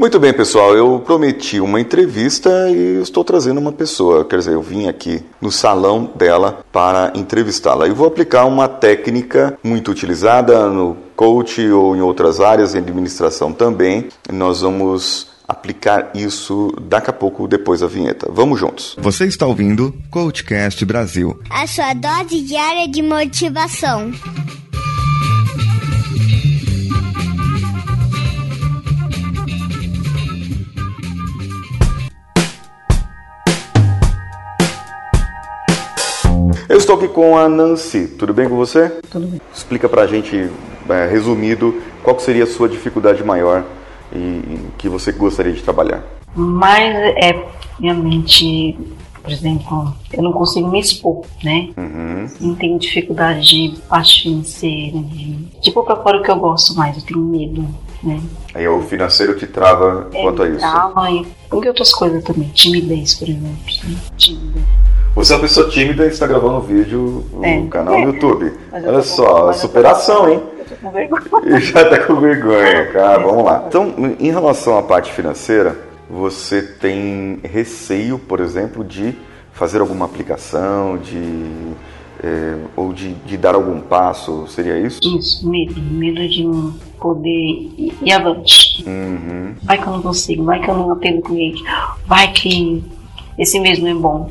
Muito bem, pessoal. Eu prometi uma entrevista e estou trazendo uma pessoa. Quer dizer, eu vim aqui no salão dela para entrevistá-la. E vou aplicar uma técnica muito utilizada no coach ou em outras áreas, em administração também. Nós vamos aplicar isso daqui a pouco, depois da vinheta. Vamos juntos. Você está ouvindo Coachcast Brasil a sua dose diária de motivação. Eu estou aqui com a Nancy. Tudo bem com você? Tudo bem. Explica pra gente, é, resumido, qual seria a sua dificuldade maior e, e que você gostaria de trabalhar. Mas é minha mente, por exemplo, eu não consigo me expor, né? Uhum. Não tenho dificuldade de parte financeira, de, de pôr pra fora o que eu gosto mais, eu tenho medo, né? Aí o financeiro te trava quanto a isso. Trava e e outras coisas também, timidez, por exemplo. né? Tímida. Você é uma pessoa tímida e está gravando um vídeo no É. canal do YouTube. Mas eu Olha com- só, superação, hein? E já tá com vergonha, cara. Vamos lá. Então, em relação à parte financeira, você tem receio, por exemplo, de fazer alguma aplicação, de eh, ou de, de dar algum passo? Seria isso? Isso, medo, medo de não poder ir, avante. Uhum. Vai que eu não consigo, vai que eu não atendo cliente, vai que esse mesmo é bom,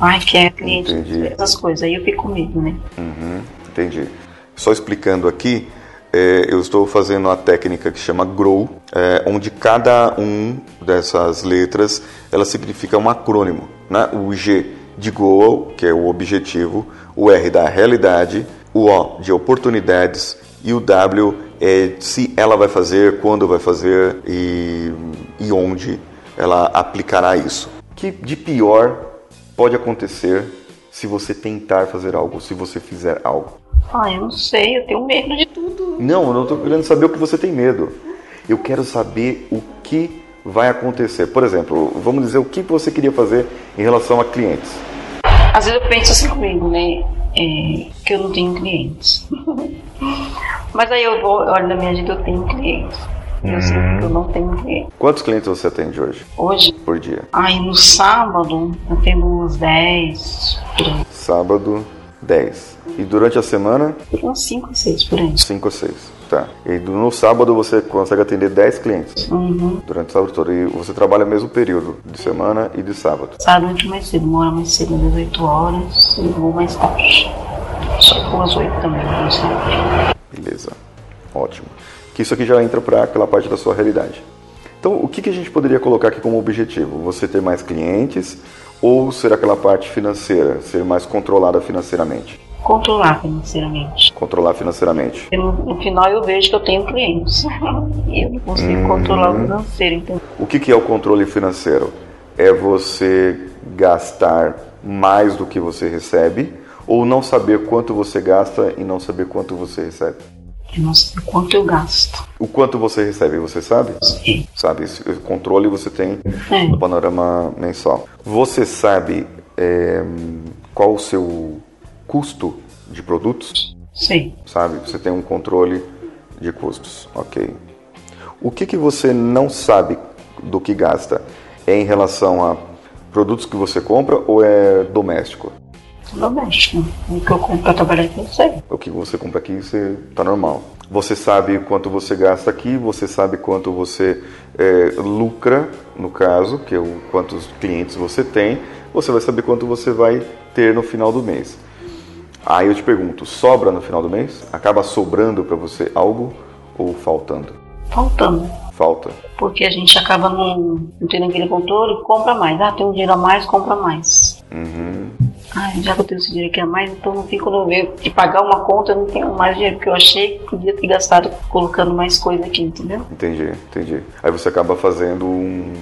vai que é cliente, Entendi. essas coisas. Aí eu fico com medo, né? Uhum, entendi. Só explicando aqui, é, eu estou fazendo uma técnica que chama GROW, é, onde cada um dessas letras ela significa um acrônimo. Né? O G de goal, que é o objetivo, o R da realidade, o O de oportunidades e o W é se ela vai fazer, quando vai fazer e, e onde ela aplicará isso. Que de pior pode acontecer se você tentar fazer algo, se você fizer algo? Ah, eu não sei, eu tenho medo de tudo. Não, eu não estou querendo saber o que você tem medo. Eu quero saber o que vai acontecer. Por exemplo, vamos dizer o que você queria fazer em relação a clientes. Às vezes eu penso assim comigo, né? É, que eu não tenho clientes. Mas aí eu vou, olho na minha vida, eu tenho clientes. Eu sei que eu não tenho clientes. Quantos clientes você atende hoje Hoje, por dia? aí no sábado, eu tenho uns 10, por aí. Sábado, 10. E durante a semana, uns 5, 6 por aí. 5 ou 6. Tá. E no sábado você consegue atender 10 clientes Uhum. durante o sábado todo. E você trabalha o mesmo período, de semana e de sábado. Sábado entro mais cedo, moro mais cedo, às 18 horas, e vou mais tarde. Chego às 8 também, mais tarde. Beleza. Ótimo. Que isso aqui já entra para aquela parte da sua realidade. Então, o que, que a gente poderia colocar aqui como objetivo? Você ter mais clientes ou ser aquela parte financeira, ser mais controlada financeiramente? Controlar financeiramente. Controlar financeiramente. E no, final eu vejo que eu tenho clientes. eu não consigo controlar o financeiro, então. O que, que é o controle financeiro? É você gastar mais do que você recebe ou não saber quanto você gasta e não saber quanto você recebe? Eu não sei quanto eu gasto. O quanto você recebe, você sabe? Sei. Sabe, esse controle você tem É. no panorama mensal. Você sabe é, qual o seu custo de produtos? Sei. Sabe, você tem um controle de custos, ok. O que, que você não sabe do que gasta? É em relação a produtos que você compra ou é doméstico? Doméstico. O que eu compro pra trabalhar aqui, eu sei. O que você compra aqui, você tá normal. Você sabe quanto você gasta aqui, você sabe quanto você é, lucra, no caso, que é o quantos clientes você tem, você vai saber quanto você vai ter no final do mês. Aí eu te pergunto, sobra no final do mês? Acaba sobrando para você algo ou faltando? Faltando. Falta. Porque a gente acaba não, não tendo aquele controle, compra mais. Ah, tem um dinheiro a mais, compra mais. Uhum. Ah, já que eu tenho esse dinheiro aqui a mais, então no fim, quando eu ver de pagar uma conta, eu não tenho mais dinheiro, porque eu achei que podia ter gastado colocando mais coisa aqui, entendeu? Entendi, entendi. Aí você acaba fazendo um,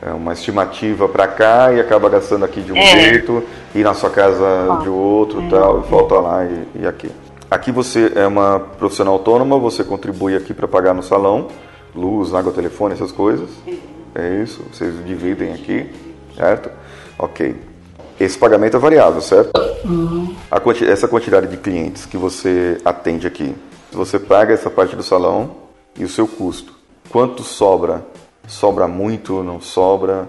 é, uma estimativa para cá e acaba gastando aqui de um É. jeito e na sua casa de outro tal, e falta lá e, e aqui. Aqui você é uma profissional autônoma, você contribui aqui para pagar no salão, luz, água, telefone, essas coisas. É isso, vocês dividem aqui, certo? Ok. Esse pagamento é variável, certo? A quanti- essa quantidade de clientes que você atende aqui, você paga essa parte do salão e o seu custo. Quanto sobra Sobra muito, não sobra?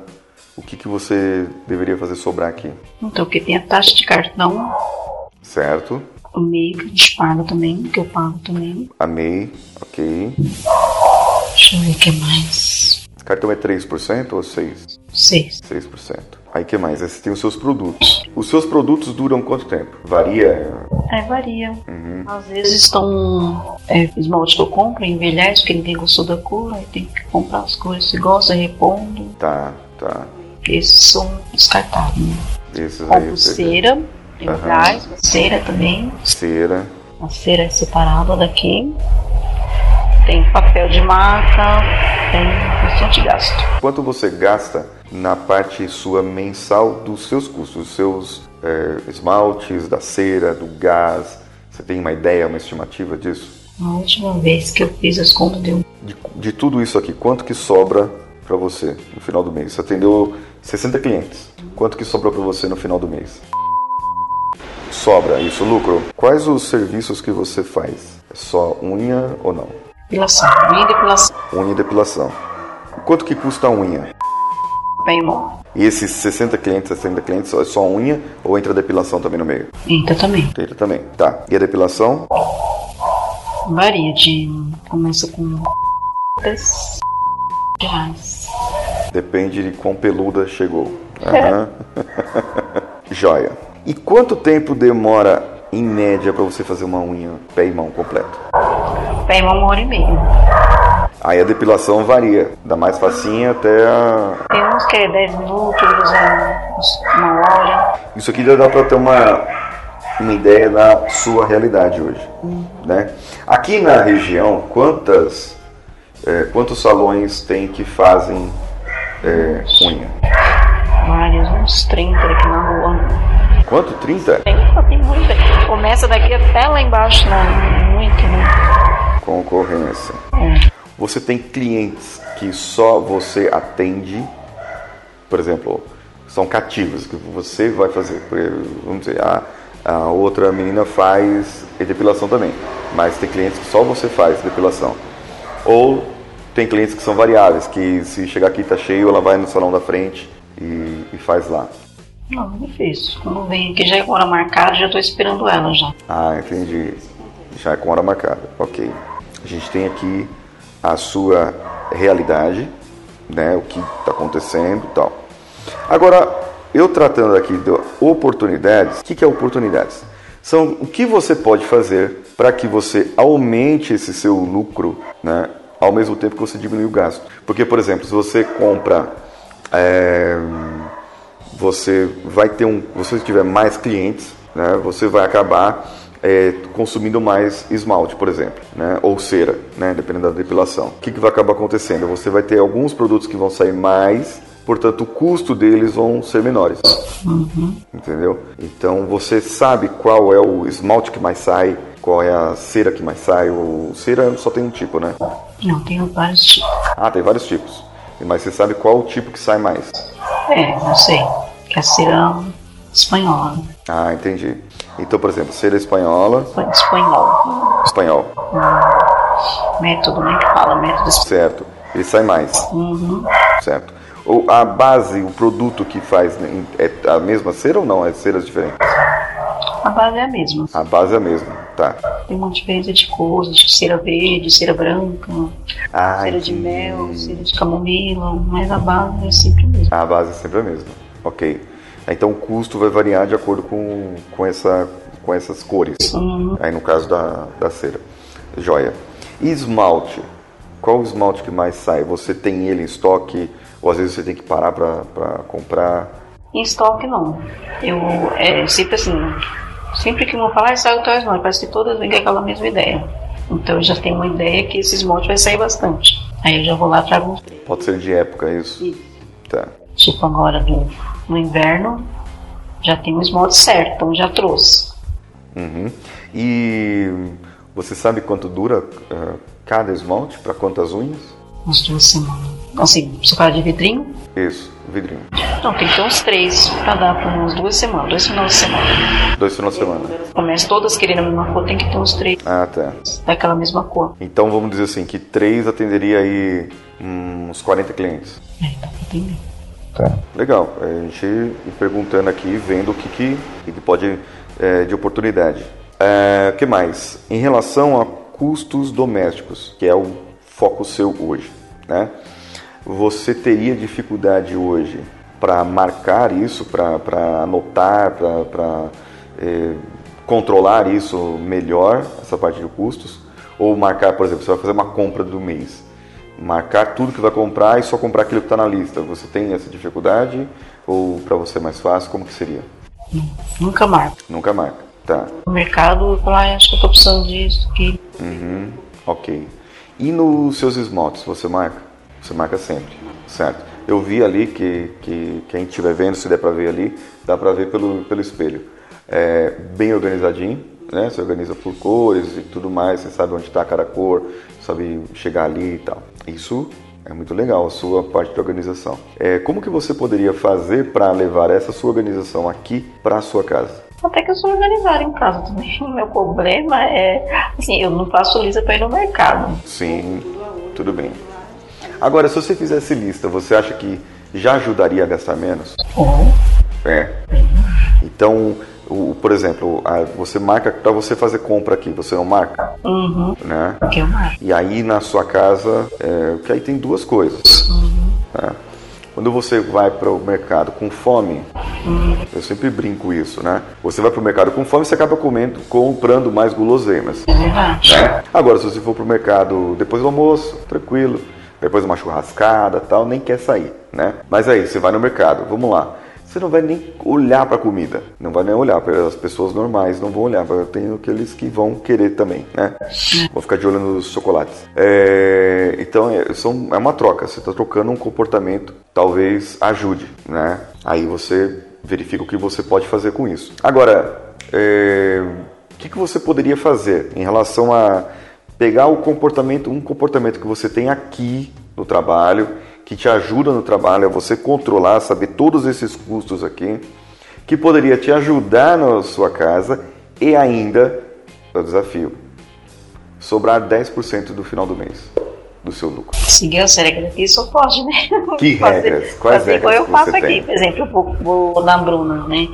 O que, que você deveria fazer sobrar aqui? Então, porque tem a taxa de cartão, Certo? o meio que a gente paga também, que eu pago também. Amei, ok. Deixa eu ver o que mais. Cartão é 3% ou 6%? Seis. 6%. Aí que mais? Aí você tem os seus produtos. Os seus produtos duram quanto tempo? Varia? É, varia. Às vezes estão. É, esmalte que eu compro, envelhece, porque ninguém gostou da cor, aí tem que comprar as cores se gosta, repondo. Tá, tá. Esses são descartáveis. Né? Esses aí. Sei. cera, tem gás, cera também. Cera. A cera é separada daqui. Tem papel de marca, tem bastante gasto. Quanto você gasta na parte sua mensal dos seus custos, dos seus é, esmaltes, da cera, do gás? Você tem uma ideia, uma estimativa disso? A última vez que eu fiz as contas deu De, de tudo isso aqui, quanto que sobra para você no final do mês? Você atendeu 60 clientes. Quanto que sobrou para você no final do mês? Sobra isso, lucro. Quais os serviços que você faz? É só unha ou não? depilação. Minha depilação. Unha e depilação. Quanto que custa a unha? Bem bom. E esses 60 clientes, 60 clientes, é só unha ou entra a depilação também no meio? Entra também. Entra também. Tá. E a depilação? Varia de. Começa com. 10 reais. Depende de quão peluda chegou. Aham. Joia. E quanto tempo demora, em média, para você fazer uma unha pé e mão completo? Pé uma hora e meia. Aí a depilação varia, da mais facinha até a... Tem uns que é 10 minutos, uma hora. Isso aqui já dá para ter uma, uma ideia da sua realidade hoje, né? Aqui na região, quantas, é, quantos salões tem que fazem é, unha? Vários, uns 30 aqui na rua. Quanto? 30? Tem, tem muita. Começa daqui até lá embaixo, né? Muito, né? Concorrência. É. Você tem clientes que só você atende, por exemplo, são cativos, que você vai fazer. Vamos dizer, a, a outra menina faz depilação também, mas tem clientes que só você faz depilação. Ou tem clientes que são variáveis, que se chegar aqui tá cheio, ela vai no salão da frente e, e faz lá. Não, não fiz. Quando vem aqui já é hora marcada, já tô esperando ela já. Ah, entendi. Já é com hora marcada. Ok. A gente tem aqui a sua realidade, né? O que está acontecendo e tal. Agora, eu tratando aqui de oportunidades, o que, que é oportunidades? São o que você pode fazer para que você aumente esse seu lucro, né? Ao mesmo tempo que você diminui o gasto. Porque, por exemplo, se você compra é, você vai ter um, se você tiver mais clientes, né, você vai acabar é, consumindo mais esmalte, por exemplo, né, ou cera, né, dependendo da depilação. O que, que vai acabar acontecendo? Você vai ter alguns produtos que vão sair mais, portanto o custo deles vão ser menores, entendeu? Então você sabe qual é o esmalte que mais sai, qual é a cera que mais sai. O cera só tem um tipo, né? Não, tem vários tipos. Ah, tem vários tipos. Mas você sabe qual o tipo que sai mais? É, não sei. Que é cera espanhola. Ah, entendi. Então, por exemplo, cera espanhola, Espanhol. espanhol, Método, né? Que fala método espanhol. certo? Ele sai mais, Uhum. certo? Ou a base, o produto que faz, né, é a mesma cera ou não? É ceras diferentes? A base é a mesma. A base é a mesma, tá? Tem uma diferença de cores, de cera verde, cera branca, Ah, cera de mel, cera de camomila, mas a base é sempre a mesma. A base é sempre a mesma, ok. Então o custo vai variar de acordo com, com, essa, com essas cores. Uhum. Aí no caso da, da cera. Joia. E esmalte? Qual o esmalte que mais sai? Você tem ele em estoque? Ou às vezes você tem que parar para comprar? Em estoque não. Eu é sempre assim, sempre que não falar, sai o teu esmalte, parece que todas vêm com aquela mesma ideia. Então eu já tenho uma ideia que esse esmalte vai sair bastante. Aí eu já vou lá e trago uns três. Pode ser de época, é isso? Isso. Tá. Tipo agora no, no inverno, já tem um esmalte certo, então já trouxe. Uhum. E você sabe quanto dura ah, cada esmalte? Para quantas unhas? Umas duas semanas. Assim, você fala de vidrinho? Isso, vidrinho. Não, tem que ter uns três pra dar por umas duas semanas, dois finais de semana. Dois finais de semana. Começa todas querendo a mesma cor, tem que ter uns três Ah, tá. daquela mesma cor. Então vamos dizer assim, que três atenderia aí uns 40 clientes. É, dá pra entender. Tá. Legal. A gente perguntando aqui, vendo o que, que, que pode é, de oportunidade. É, O que mais? Em relação a custos domésticos, que é o foco seu hoje, né? Você teria dificuldade hoje para marcar isso, para anotar, para controlar isso melhor, essa parte de custos? Ou marcar, por exemplo, você vai fazer uma compra do mês, marcar tudo que vai comprar e só comprar aquilo que está na lista. Você tem essa dificuldade? Ou para você é mais fácil? Como que seria? Nunca marco. Nunca marca. Tá. No mercado, eu falo, ah, acho que eu tô precisando disso, que Uhum. Ok. E nos seus esmaltes, você marca? Você marca sempre, certo? Eu vi ali que, que quem estiver vendo, se der para ver ali, dá para ver pelo, pelo espelho. É bem organizadinho, né? Você organiza por cores e tudo mais, você sabe onde está cada cor, sabe chegar ali e tal. Isso é muito legal, a sua parte de organização. É, como que você poderia fazer para levar essa sua organização aqui para a sua casa? Até que eu sou organizada em casa também. Meu problema é, assim, eu não faço lista pra ir no mercado. Sim, tudo bem. Agora, se você fizesse lista, você acha que já ajudaria a gastar menos? Ou, É. Então, o, por exemplo, a- você marca para você fazer compra aqui, você não marca, uhum, né? eu marco. E aí na sua casa, é, que aí tem duas coisas. né? Quando você vai para o mercado com fome, eu sempre brinco isso, né? Você vai para o mercado com fome, você acaba comendo, comprando mais guloseimas. É verdade. né? Agora, se você for pro mercado depois do almoço, tranquilo, depois de uma churrascada tal, nem quer sair, né? Mas aí, você vai no mercado, vamos lá. Você não vai nem olhar para a comida, não vai nem olhar, porque as pessoas normais não vão olhar, tenho aqueles que vão querer também, né? Vou ficar de olho nos chocolates. É, então, é, são, é uma troca, você está trocando um comportamento, talvez ajude, né? Aí você verifica o que você pode fazer com isso. Agora, é, o que, que você poderia fazer em relação a pegar o comportamento, um comportamento que você tem aqui no trabalho, que te ajuda no trabalho a você controlar, saber todos esses custos aqui, que poderia te ajudar na sua casa e ainda, é o desafio, sobrar 10% do final do mês do seu lucro. Seguir as regras aqui só pode, né? Que regras? Quais fazer regras igual eu faço aqui. tem? Por exemplo, eu vou, vou na Bruna, né?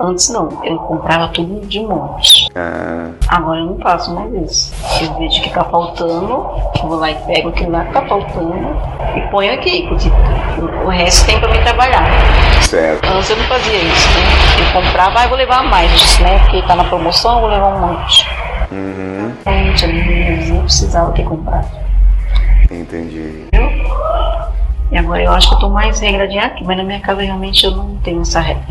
Antes não, eu comprava tudo de monte. Ah, Agora eu não faço mais isso. Eu vejo que tá faltando, eu vou lá e pego aquilo lá que tá faltando e ponho aqui, porque o resto tem pra mim trabalhar. certo. Antes eu não fazia isso, né? Eu comprava, ah, eu vou levar mais, né? Porque tá na promoção, eu vou levar um monte. Uhum, Gente, eu nem precisava ter comprado. Entendi. E agora eu acho que eu tô mais regradinha aqui, mas na minha casa realmente eu não tenho essa regra.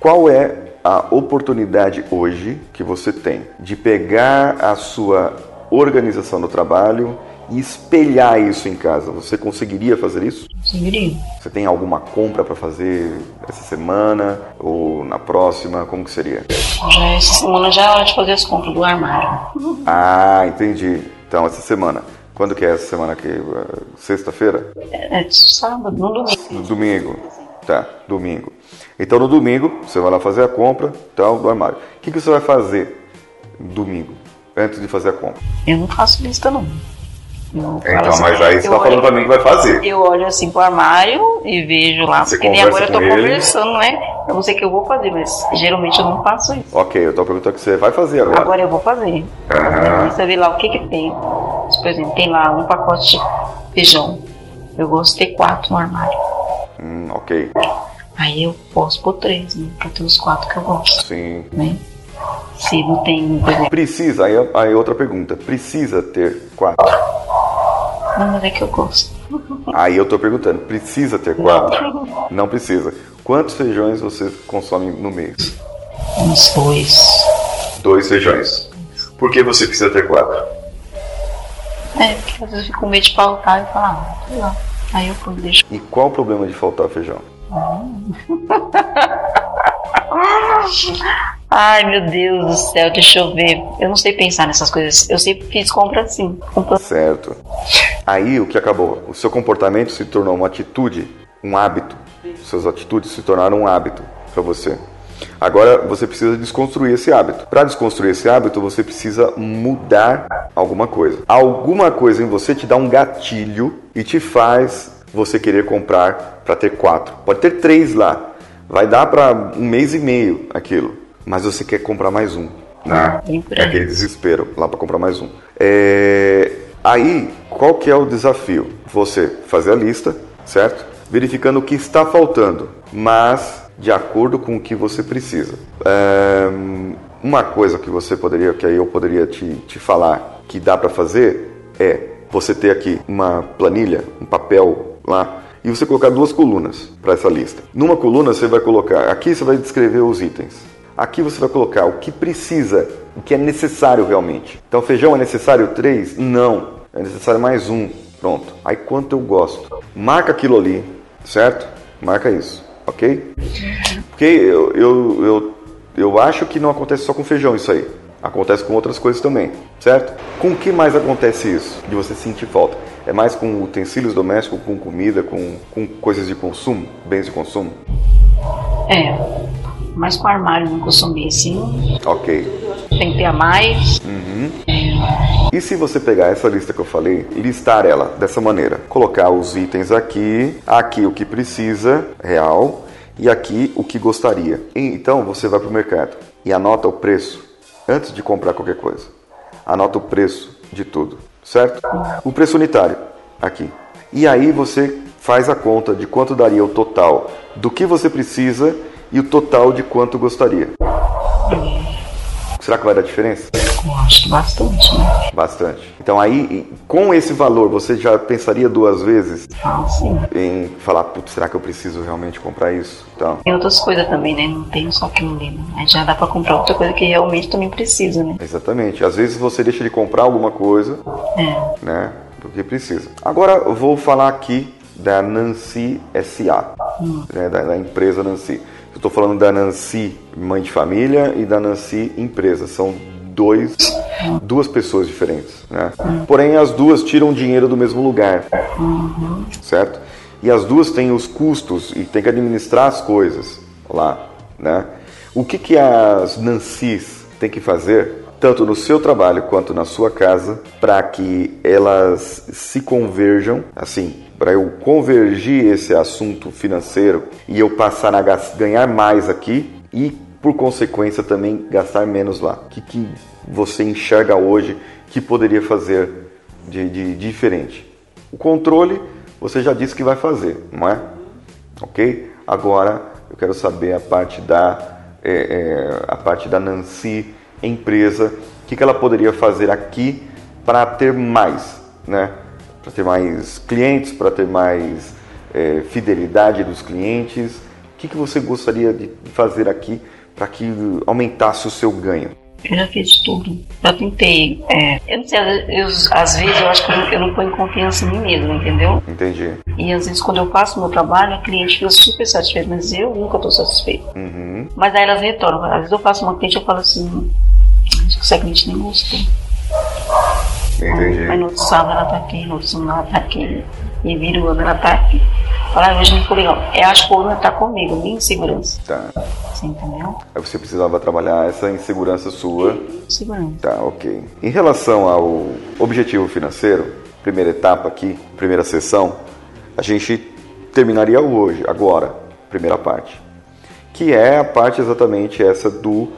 Qual é a oportunidade hoje que você tem de pegar a sua organização no trabalho e espelhar isso em casa? Você conseguiria fazer isso? Conseguiria. Você tem alguma compra para fazer essa semana ou na próxima? Como que seria? Já essa semana já é hora de fazer as compras do armário. Ah, entendi. Então essa semana. Quando que é essa semana aqui? Uh, Sexta-feira? É, é sábado, no domingo. No domingo. Tá, domingo. Então no domingo você vai lá fazer a compra tal, do armário. O que, que você vai fazer domingo, antes de fazer a compra? Eu não faço lista não. Falo Então, assim, mas aí você eu tá falando pra mim que vai fazer. Eu olho assim pro armário e vejo lá, Você porque nem agora eu tô ele. conversando, né? Eu não sei o que eu vou fazer, mas geralmente eu não faço isso. Ok, eu tô perguntando o que você vai fazer agora. Agora eu vou fazer. Aham. Você vê lá o que que tem. Por exemplo, tem lá um pacote de feijão. Eu gosto de ter quatro no armário. Hum, ok, Aí eu posso pôr três, né? Pra ter os quatro que eu gosto, sim. né? Se não tem, Precisa, aí, aí outra pergunta. Precisa ter quatro? não, mas é que eu gosto. Aí eu tô perguntando, precisa ter quatro? Não precisa. Quantos feijões você consome no mês? Uns dois. Dois feijões. Por que você precisa ter quatro? É, porque às vezes eu fico com medo de faltar e falar, ah, sei lá. Aí eu pôr, deixo. E qual o problema de faltar feijão? Ai meu Deus do céu, deixa eu ver. Eu não sei pensar nessas coisas. Eu sempre fiz compra assim. Compra Certo. Aí o que acabou? O seu comportamento se tornou uma atitude um hábito. Suas atitudes se tornaram um hábito para você. Agora você precisa desconstruir esse hábito. Para desconstruir esse hábito, você precisa mudar alguma coisa. Alguma coisa em você te dá um gatilho e te faz você querer comprar para ter quatro. Pode ter três lá. Vai dar para um mês e meio aquilo. Mas você quer comprar mais um. Né? É aquele desespero lá para comprar mais um. É... Aí, qual que é o desafio? Você fazer a lista, certo? Verificando o que está faltando, mas de acordo com o que você precisa. É... Uma coisa que você poderia, que aí eu poderia te, te falar que dá para fazer é você ter aqui uma planilha, um papel lá e você colocar duas colunas para essa lista. Numa coluna você vai colocar, aqui você vai descrever os itens. Aqui você vai colocar o que precisa, o que é necessário realmente. Então, feijão é necessário três? Não. É necessário mais um. Pronto. Aí quanto eu gosto. Marca aquilo ali, certo? Marca isso, ok? Porque eu, eu, eu, eu acho que não acontece só com feijão isso aí. Acontece com outras coisas também, certo? Com o que mais acontece isso? De você sentir falta? É mais com utensílios domésticos, com comida, com, com coisas de consumo, bens de consumo? É, mais com armário não consumir, sim. Ok. Tem que ter a mais. Uhum. E se você pegar essa lista que eu falei e listar ela dessa maneira? Colocar os itens aqui, aqui o que precisa, real, e aqui o que gostaria. Então você vai para o mercado e anota o preço antes de comprar qualquer coisa. Anota o preço de tudo, certo? O preço unitário aqui. E aí você faz a conta de quanto daria o total do que você precisa e o total de quanto gostaria. Será que vai dar diferença? Eu acho que bastante, né? Bastante. Então aí, com esse valor, você já pensaria duas vezes Ah, sim. em falar, putz, será que eu preciso realmente comprar isso? Então, Tem outras coisas também, né? Não tem só aquilo ali, né? Aí já dá pra comprar outra coisa que realmente também precisa, né? exatamente. Às vezes você deixa de comprar alguma coisa, É. né, porque precisa. Agora eu vou falar aqui da Nancy SA, né, da, da empresa Nancy. Eu estou falando da Nancy mãe de família e da Nancy empresa. São dois, duas pessoas diferentes, né? Porém as duas tiram dinheiro do mesmo lugar, certo? E as duas têm os custos e tem que administrar as coisas lá, né? O que que as Nancys têm que fazer, tanto no seu trabalho quanto na sua casa, para que elas se converjam, assim, para eu convergir esse assunto financeiro e eu passar a ganhar mais aqui e, por consequência, também gastar menos lá. O que, que você enxerga hoje que poderia fazer de, de diferente? O controle, você já disse que vai fazer, não é? Ok? Agora eu quero saber a parte da é, é, a parte da Nancy empresa, o que, que ela poderia fazer aqui para ter mais, né? Para ter mais clientes, para ter mais é, fidelidade dos clientes. O que, que você gostaria de fazer aqui para que aumentasse o seu ganho? Eu já fiz tudo. Já tentei. É, eu não sei, eu, às vezes eu acho que eu não, eu não ponho confiança em mim mesmo, entendeu? Entendi. E às vezes quando eu faço meu trabalho, a cliente fica super satisfeita, mas eu nunca estou satisfeita. Uhum. Mas aí elas retornam. Às vezes eu faço uma cliente e eu falo assim, acho que essa cliente nem gostou. Entendi. No outro sábado ela tá aqui, no outro sábado ela tá aqui. E vira o ano ela tá aqui. Fala, "Ah, hoje não ficou legal. Eu acho que o ano tá comigo, minha insegurança. Tá. Você entendeu? Aí você precisava trabalhar essa insegurança sua Segurança. Tá, ok. Em relação ao objetivo financeiro, primeira etapa aqui, primeira sessão, a gente terminaria hoje, agora, primeira parte. Que é a parte exatamente essa do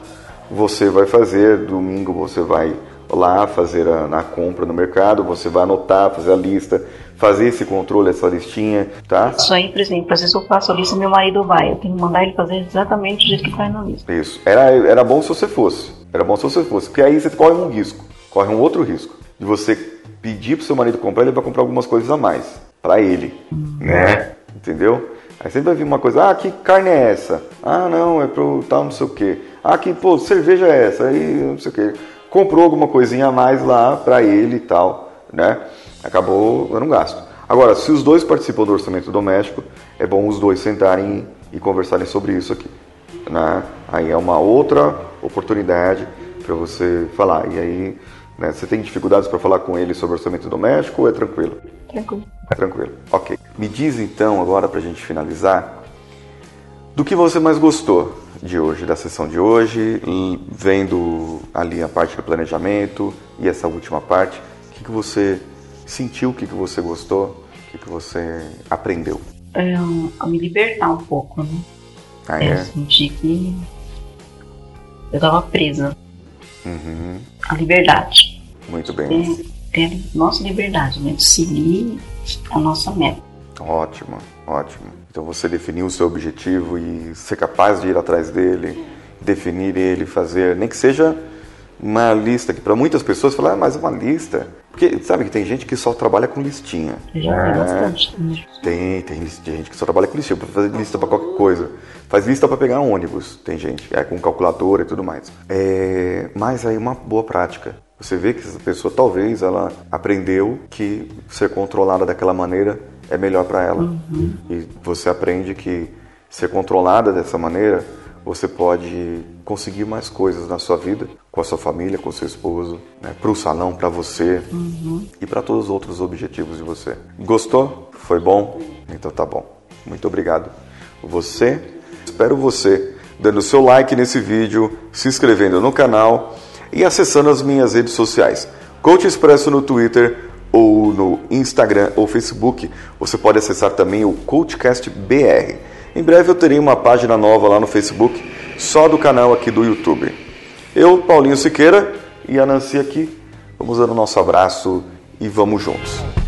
você vai fazer, domingo você vai lá fazer a, compra no mercado, você vai anotar, fazer a lista, fazer esse controle, essa listinha, tá? Isso aí, por exemplo, às vezes eu faço a lista e meu marido vai. Eu tenho que mandar ele fazer exatamente do jeito que faz na lista. Isso. Era, era bom se você fosse. Era bom se você fosse. Porque aí você corre um risco. Corre um outro risco. De você pedir pro seu marido comprar, ele vai comprar algumas coisas a mais. Pra ele. Né? Entendeu? Aí sempre vai vir uma coisa, ah, que carne é essa? Ah, não, é pro tal não sei o quê. Ah, que, pô, cerveja é essa? Aí não sei o quê. Comprou alguma coisinha a mais lá pra ele e tal, né? Acabou dando um gasto. Agora, se os dois participam do orçamento doméstico, é bom os dois sentarem e conversarem sobre isso aqui. Né? Aí é uma outra oportunidade para você falar. E aí Né? Você tem dificuldades para falar com ele sobre orçamento doméstico ou é tranquilo? Tranquilo. É tranquilo. Ok. Me diz então, agora para a gente finalizar, do que você mais gostou de hoje, da sessão de hoje, vendo ali a parte do planejamento e essa última parte, o que, que você sentiu, o que, que você gostou, o que, que você aprendeu? É, a me libertar um pouco, né? Ah, é? Eu senti que eu estava presa. Uhum. A liberdade. Muito bem. Ter, ter nossa liberdade, né? De seguir a nossa meta. Ótimo, ótimo. Então você definir o seu objetivo e ser capaz de ir atrás dele, definir ele, fazer, nem que seja uma lista que para muitas pessoas falar, ah, mas uma lista. Porque sabe que tem gente que só trabalha com listinha. Já é, bastante. Tem, tem gente que só trabalha com listinha, para fazer lista para qualquer coisa. Faz lista para pegar ônibus, tem gente, é com calculadora e tudo mais. É, mas aí uma boa prática. Você vê que essa pessoa talvez ela aprendeu que ser controlada daquela maneira é melhor para ela. Uhum. E você aprende que ser controlada dessa maneira, você pode conseguir mais coisas na sua vida, com a sua família, com o seu esposo, né, para o salão, para você Uhum. e para todos os outros objetivos de você. Gostou? Foi bom? Então tá bom. Muito obrigado. Você, espero você dando seu like nesse vídeo, se inscrevendo no canal e acessando as minhas redes sociais. Coach Expresso no Twitter ou no Instagram ou Facebook. Você pode acessar também o Coachcast BR. Em breve eu terei uma página nova lá no Facebook, só do canal aqui do YouTube. Eu, Paulinho Siqueira e a Nancy aqui, vamos dar o nosso abraço e vamos juntos.